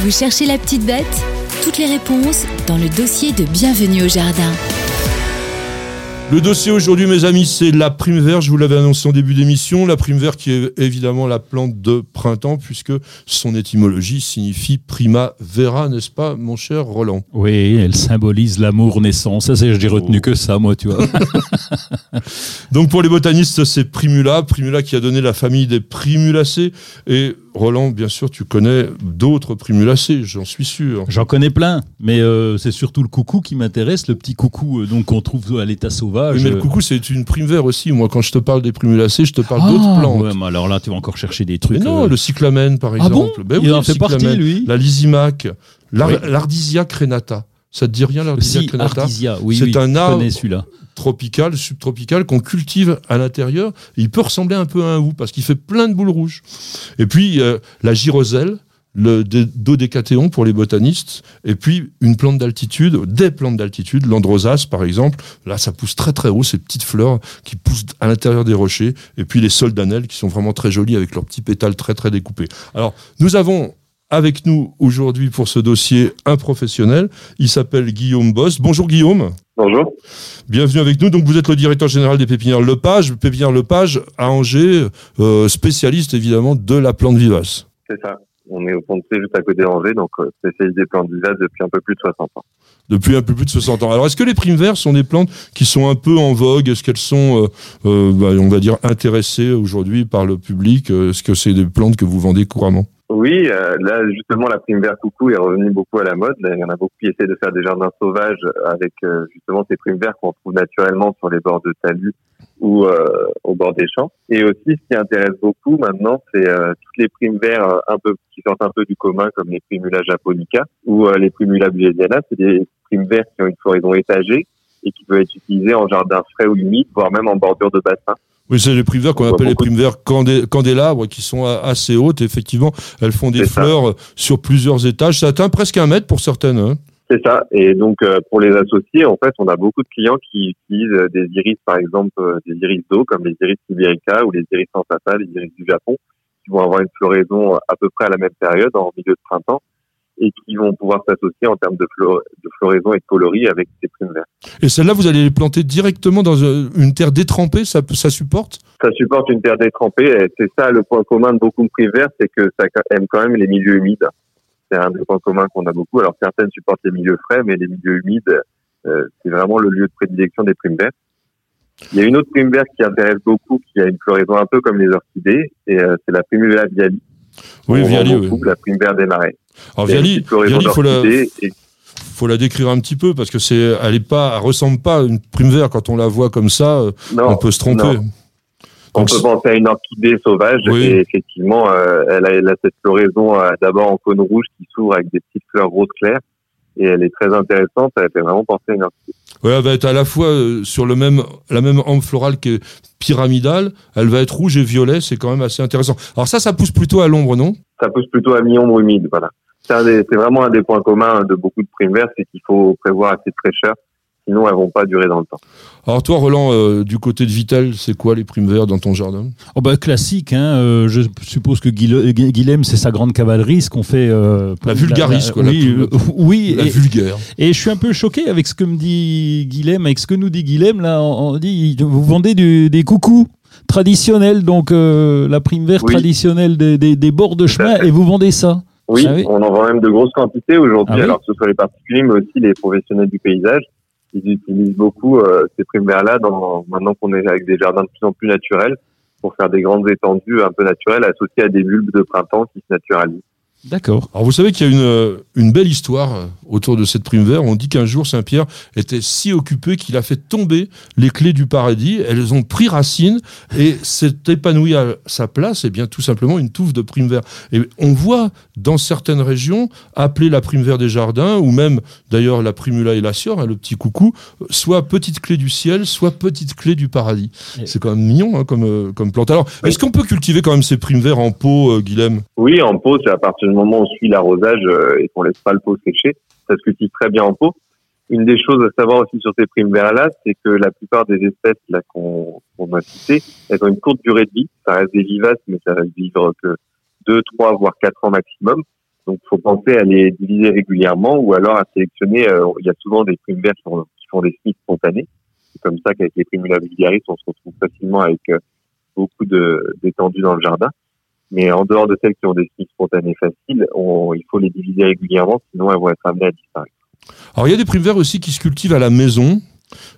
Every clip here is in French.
Vous cherchez la petite bête Toutes les réponses dans le dossier de Bienvenue au Jardin. Le dossier aujourd'hui, mes amis, c'est la prime verte. Je vous l'avais annoncé en début d'émission. La prime verte qui est évidemment la plante de printemps puisque son étymologie signifie prima vera, n'est-ce pas, mon cher Roland? Oui, elle symbolise l'amour naissant. Ça, c'est, j'ai retenu que ça, moi, tu vois. Donc pour les botanistes, c'est primula. Primula qui a donné la famille des primulacées. Et Roland, bien sûr, tu connais d'autres primulacées, j'en suis sûr. J'en connais plein, mais euh, c'est surtout le coucou qui m'intéresse, le petit coucou euh, donc qu'on trouve à l'état sauvage. mais le coucou, c'est une prime vert aussi. Moi, quand je te parle des primulacées, je te parle d'autres Ah, plantes. ouais, mais alors là, tu vas encore chercher des trucs. Mais non, euh, le cyclamen, par Ah exemple. bon Ben Il oui, en fait partie, lui? La lysimaque, l'ar- Oui. l'ardisia crenata. Ça te dit rien, l'ardisia Si, crenata? C'est oui, un arbre connais celui-là. Tropical, subtropical, qu'on cultive à l'intérieur. Il peut ressembler un peu à un hou parce qu'il fait plein de boules rouges. Et puis, euh, la gyroselle, le dé- dodécathéon pour les botanistes. Et puis, une plante d'altitude, des plantes d'altitude, l'androsas par exemple. Là, ça pousse très très haut, ces petites fleurs qui poussent à l'intérieur des rochers. Et puis, les soldanelles qui sont vraiment très jolies avec leurs petits pétales très très découpés. Alors, nous avons avec nous aujourd'hui pour ce dossier un professionnel. Il s'appelle Guillaume Boss. Bonjour Guillaume. Bonjour. Bienvenue avec nous. Donc vous êtes le directeur général des pépinières Lepage, pépinière Lepage à Angers, euh, spécialiste évidemment de la plante vivace. C'est ça. On est au pont de juste à côté d'Angers, donc euh, spécialisé plantes vivaces depuis un peu plus de 60 ans. Depuis un peu plus de 60 ans. Alors est-ce que les primes vertes sont des plantes qui sont un peu en vogue? Est-ce qu'elles sont, euh, euh, bah, on va dire, intéressées aujourd'hui par le public? Est-ce que c'est des plantes que vous vendez couramment? Oui, euh, là justement la prime vert coucou est revenue beaucoup à la mode. Il y en a beaucoup qui essaient de faire des jardins sauvages avec euh, justement ces primes verts qu'on trouve naturellement sur les bords de talus ou euh, au bord des champs. Et aussi, ce qui intéresse beaucoup maintenant, c'est euh, toutes les primes verts euh, un peu qui sortent un peu du commun, comme les primula japonica ou euh, les primula bulgariana. C'est des primes verts qui ont une floraison étagée et qui peuvent être utilisées en jardin frais ou humide, voire même en bordure de bassin. Oui, c'est les primes vertes qu'on appelle les vertes candé- candélabres, qui sont assez hautes. Effectivement, elles font des ça. fleurs sur plusieurs étages. Ça atteint presque un mètre pour certaines. hein. C'est ça. Et donc, euh, pour les associer, en fait, on a beaucoup de clients qui utilisent euh, des iris, par exemple, euh, des iris d'eau, comme les iris sibérica ou les iris sensata, les iris du Japon, qui vont avoir une floraison à peu près à la même période, en milieu de printemps, et qui vont pouvoir s'associer en termes de, flo- de floraison et de coloris avec ces primes vertes. Et celles-là, vous allez les planter directement dans euh, une terre détrempée, ça, ça supporte? Ça supporte une terre détrempée, c'est ça le point commun de beaucoup de primes vertes, c'est que ça aime quand même les milieux humides. C'est un des points communs qu'on a beaucoup. Alors, certaines supportent les milieux frais, mais les milieux humides, euh, c'est vraiment le lieu de prédilection des primes vertes. Il y a une autre prime verte qui intéresse beaucoup, qui a une floraison un peu comme les orchidées, et euh, c'est la primula viali. Oui, Viali, oui. La prime verte des marais. Alors Viali, Viali, faut la, et faut la décrire un petit peu parce que c'est, elle est pas, elle ressemble pas à une prime verte quand on la voit comme ça. euh, non, on peut se tromper. non. On Donc, peut penser à une orchidée sauvage Oui. et effectivement, euh, elle, a, elle a cette floraison euh, d'abord en cône rouge qui s'ouvre avec des petites fleurs roses claires et elle est très intéressante. Elle fait vraiment penser à une orchidée. ouais, elle va être à la fois euh, sur le même, la même ambre florale qui est pyramidale. Elle va être rouge et violet. C'est quand même assez intéressant. Alors ça, ça pousse plutôt à l'ombre, non? Ça pousse plutôt à mi-ombre humide. Voilà. C'est vraiment un des points communs de beaucoup de primes vertes, c'est qu'il faut prévoir assez de fraîcheur, sinon elles vont pas durer dans le temps. Alors toi, Roland, euh, du côté de Vitel, c'est quoi les primes vertes dans ton jardin? Oh bah, classique, hein, euh, je suppose que Guilhem, c'est sa grande cavalerie, ce qu'on fait. euh, La vulgaris, quoi, la Oui, euh, oui La et, vulgaire. et je suis un peu choqué avec ce que me dit Guilhem, avec ce que nous dit Guilhem. Là, on, on dit vous vendez du- des coucous traditionnels, donc euh, la prime verte Oui. traditionnelle des, des- des bords de chemin, et vous vendez ça. Oui, Ah oui. on en vend même de grosses quantités aujourd'hui, Ah oui alors que ce soit les particuliers, mais aussi les professionnels du paysage. Ils utilisent beaucoup euh, ces dans, maintenant qu'on est avec des jardins de plus en plus naturels pour faire des grandes étendues un peu naturelles associées à des bulbes de printemps qui se naturalisent. D'accord. Alors vous savez qu'il y a une, euh, une belle histoire euh, autour de cette prime verte. On dit qu'un jour Saint-Pierre était si occupé qu'il a fait tomber les clés du paradis. Elles ont pris racine et s'est épanoui à sa place, et bien tout simplement une touffe de prime verte. Et on voit dans certaines régions appeler la prime verte des jardins, ou même d'ailleurs la primula elacior, hein, le petit coucou, soit petite clé du ciel, soit petite clé du paradis. Et- C'est quand même mignon hein, comme, euh, comme plante. Alors, Oui. est-ce qu'on peut cultiver quand même ces primes en pot, euh, Guilhem? Oui, en pot, c'est à partir du moment où on suit l'arrosage euh, et qu'on laisse pas le pot sécher, ça se cultive très bien en pot. Une des choses à savoir aussi sur ces primes verts-là, c'est que la plupart des espèces là qu'on qu'on a citées, elles ont une courte durée de vie. Ça reste des vivaces, mais ça va vivre que deux, trois, voire quatre ans maximum. Donc, faut penser à les diviser régulièrement ou alors à sélectionner. euh, il y a souvent des primevères qui qui font des semis spontanés. C'est comme ça qu'avec les primula vulgaris, on se retrouve facilement avec euh, beaucoup de d'étendue dans le jardin. Mais en dehors de celles qui ont des semis spontanés faciles, il faut les diviser régulièrement, sinon elles vont être amenées à disparaître. Alors il y a des primevères aussi qui se cultivent à la maison.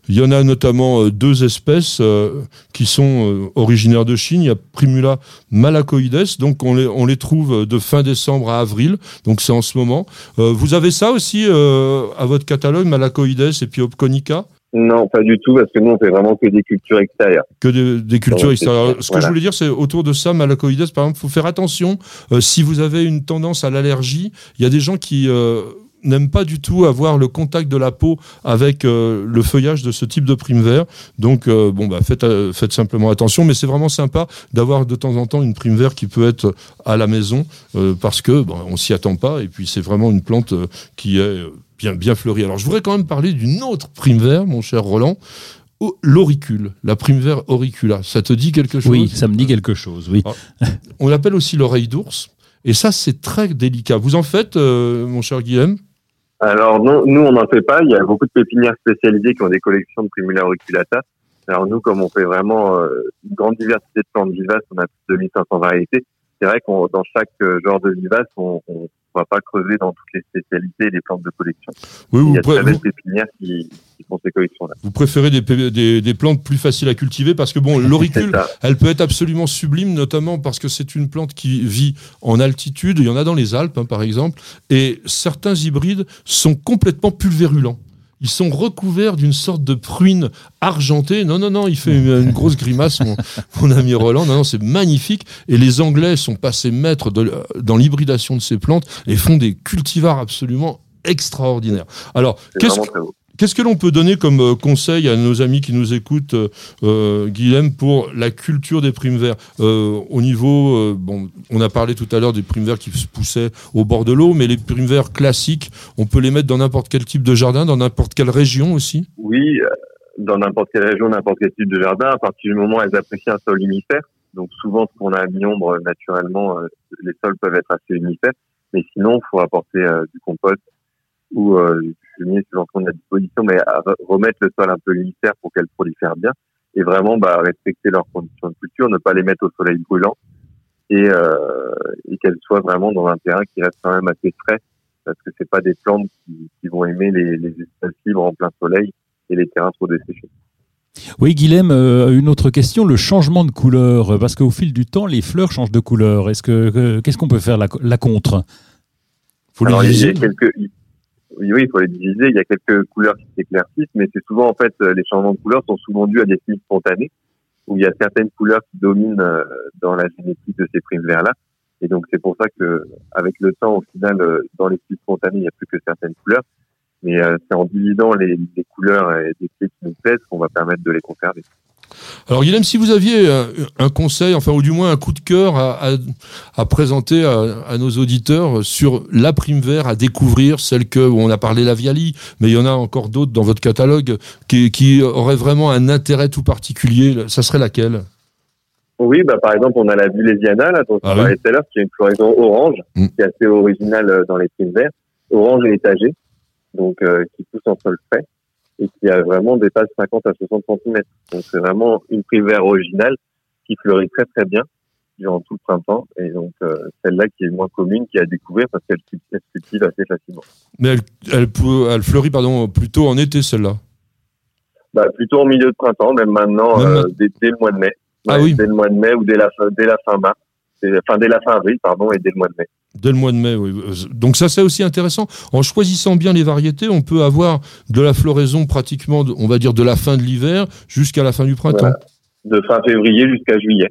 Il y en a notamment euh, deux espèces euh, qui sont euh, originaires de Chine. Il y a Primula malacoides, donc on les, trouve de fin décembre à avril, donc c'est en ce moment. Vous avez ça aussi à votre catalogue, malacoides et puis Opconica? Non, pas du tout, parce que nous, on fait vraiment que des cultures extérieures. que des, des cultures extérieures. Ce que je voulais dire, c'est autour de ça, malacoides, par exemple, faut faire attention. euh, si vous avez une tendance à l'allergie, il y a des gens qui euh, n'aiment pas du tout avoir le contact de la peau avec euh, le feuillage de ce type de prime vert. Donc, euh, bon, bah, faites, euh, faites simplement attention. Mais c'est vraiment sympa d'avoir de temps en temps une prime vert qui peut être à la maison parce que bon, on s'y attend pas. Et puis, c'est vraiment une plante qui est bien, bien fleurie. Alors, je voudrais quand même parler d'une autre prime vert, mon cher Roland. Oh, L'auricule, la prime vert auricula, ça te dit quelque chose? Oui, ça me dit quelque chose, oui. On l'appelle aussi l'oreille d'ours. Et ça, c'est très délicat. Vous en faites, mon cher Guillaume? Alors nous on n'en fait pas. Il y a beaucoup de pépinières spécialisées qui ont des collections de Primula auriculata. Alors nous, comme on fait vraiment euh, une grande diversité de plantes vivaces, on a plus de 2500 variétés. C'est vrai qu'on dans chaque euh, genre de vivace, on, on va pas creuser dans toutes les spécialités des plantes de collection. Oui, Il vous, y a pré- vous- pépinières qui, qui font ces collections-là. vous préférez des, des- des plantes plus faciles à cultiver parce que, bon, l'auricule, elle peut être absolument sublime, notamment parce que c'est une plante qui vit en altitude. Il y en a dans les Alpes, hein, par exemple. Et certains hybrides sont complètement pulvérulents. Ils sont recouverts d'une sorte de pruine argentée. Non, non, non, il fait une, une grosse grimace, mon, mon ami Roland. Non, non, c'est magnifique. Et les Anglais sont passés maîtres de- dans l'hybridation de ces plantes et font des cultivars absolument extraordinaires. Alors, qu'est-ce que. Qu'est-ce que l'on peut donner comme euh, conseil à nos amis qui nous écoutent, euh, euh, Guilhem, pour la culture des primes verts? Euh, Au niveau, euh, bon, on a parlé tout à l'heure des primes verts qui se poussaient au bord de l'eau, mais les primes verts classiques, on peut les mettre dans n'importe quel type de jardin, dans n'importe quelle région aussi? Oui, dans n'importe quelle région, n'importe quel type de jardin, à partir du moment où elles apprécient un sol humifère. Donc souvent, ce qu'on a à mi-ombre, naturellement, les sols peuvent être assez humifères. Mais sinon, il faut apporter euh, du compost ou euh, fumier suivant ce qu'on a à disposition, mais à re- remettre le sol un peu humifère pour qu'elles prolifèrent bien. Et vraiment, bah, respecter leurs conditions de culture, ne pas les mettre au soleil brûlant et, euh, et qu'elles soient vraiment dans un terrain qui reste quand même assez frais parce que c'est pas des plantes qui, qui vont aimer les, les espaces libres en plein soleil et les terrains trop desséchés. Oui, Guilhem, euh, une autre question, le changement de couleur, parce qu'au fil du temps, les fleurs changent de couleur. Est-ce que que- qu'est-ce qu'on peut faire la, la contre? Faut Alors, il y a quelques, oui, oui, il faut les diviser. Il y a quelques couleurs qui s'éclaircissent, mais c'est souvent, en fait, euh, les changements de couleurs sont souvent dus à des signes spontanés, où il y a certaines couleurs qui dominent euh, dans la génétique de ces primes verts-là. Et donc, c'est pour ça que, avec le temps, au final, euh, dans les styles spontanés, il n'y a plus que certaines couleurs. Mais c'est en divisant les, les couleurs et des clés qui nous plaisent qu'on va permettre de les conserver. Alors, Guilhem, si vous aviez un, un conseil, enfin, ou du moins un coup de cœur à, à- à présenter à, à nos auditeurs sur la prime vert à découvrir, celle que, où on a parlé la Viali, mais il y en a encore d'autres dans votre catalogue qui, qui auraient vraiment un intérêt tout particulier, ça serait laquelle? Oui, bah, par exemple, on a la Vilésiana, là, dont Ah on parlait tout à l'heure, qui est une floraison orange, Mm. qui est assez originale euh, dans les primes verts, orange et étagée, donc euh, qui pousse en sol frais et qui a vraiment dépasse 50 à 60 cm. Donc c'est vraiment une vert originale qui fleurit très très bien durant tout le printemps et donc euh, celle-là qui est moins commune, qui est à découvrir parce qu'elle se- cultive assez facilement. Mais elle, elle, peut- elle fleurit pardon, plutôt en été, celle-là. Bah, plutôt en milieu de printemps, même maintenant, Même euh, dès, dès le mois de mai. Ah Ouais, oui. Dès le mois de mai ou dès la fin, dès la fin mars. Enfin, dès la fin avril, pardon, et dès le mois de mai. Dès le mois de mai, oui. Donc ça, c'est aussi intéressant. En choisissant bien les variétés, on peut avoir de la floraison pratiquement, on va dire, de la fin de l'hiver jusqu'à la fin du printemps. Voilà. De fin février jusqu'à juillet.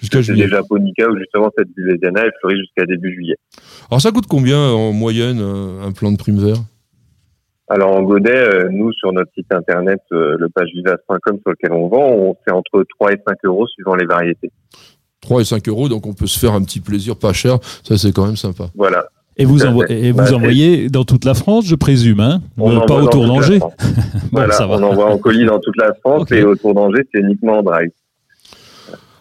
Jusqu'à juillet. japonica où justement cette Vilésiana, elle fleurit jusqu'à début juillet. Alors ça coûte combien en moyenne euh, un plan de prime vert? Alors en Godet, euh, nous sur notre site internet, euh, le pagevivace.com sur lequel on vend, on fait entre 3 et 5 euros suivant les variétés. 3 et 5 euros, donc on peut se faire un petit plaisir pas cher. Ça, c'est quand même sympa. Voilà. Et vous, et Bah, envoyez dans toute la France, je présume, hein On Euh, Pas autour d'Angers France. Bon, Voilà, ça va. on envoie en colis dans toute la France Ok. et autour d'Angers, c'est uniquement en drive.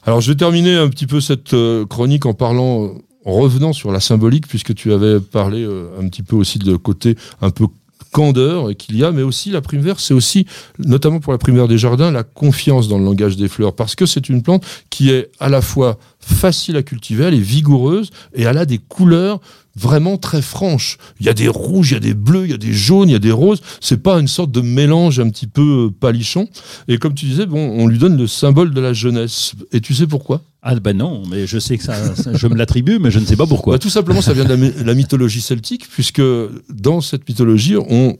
Alors je vais terminer un petit peu cette euh, chronique en parlant, euh, revenant sur la symbolique, puisque tu avais parlé euh, un petit peu aussi de côté un peu candeur qu'il y a, mais aussi la prime verte, c'est aussi, notamment pour la prime verte des jardins, la confiance dans le langage des fleurs, parce que c'est une plante qui est à la fois facile à cultiver, elle est vigoureuse et elle a des couleurs vraiment très franches. Il y a des rouges, il y a des bleus, il y a des jaunes, il y a des roses. C'est pas une sorte de mélange un petit peu palichon. Et comme tu disais, bon, on lui donne le symbole de la jeunesse. Et tu sais pourquoi? Ah ben non, mais je sais que ça, ça- je me l'attribue, mais je ne sais pas pourquoi. Bah, Tout simplement, ça vient de la, my- la mythologie celtique, puisque dans cette mythologie, on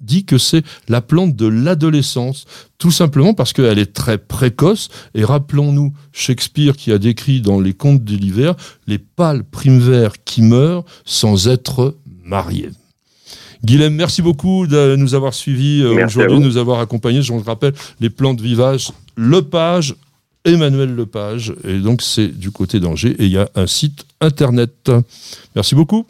dit que c'est la plante de l'adolescence, tout simplement parce qu'elle est très précoce. Et rappelons-nous Shakespeare qui a décrit dans les contes de l'hiver les pâles primevères qui meurent sans être mariés. Guilhem, merci beaucoup de nous avoir suivis euh, aujourd'hui, de nous avoir accompagnés. Je vous rappelle les plantes vivaces, Lepage, Emmanuel Lepage, et donc c'est du côté d'Angers, et il y a un site internet. Merci beaucoup.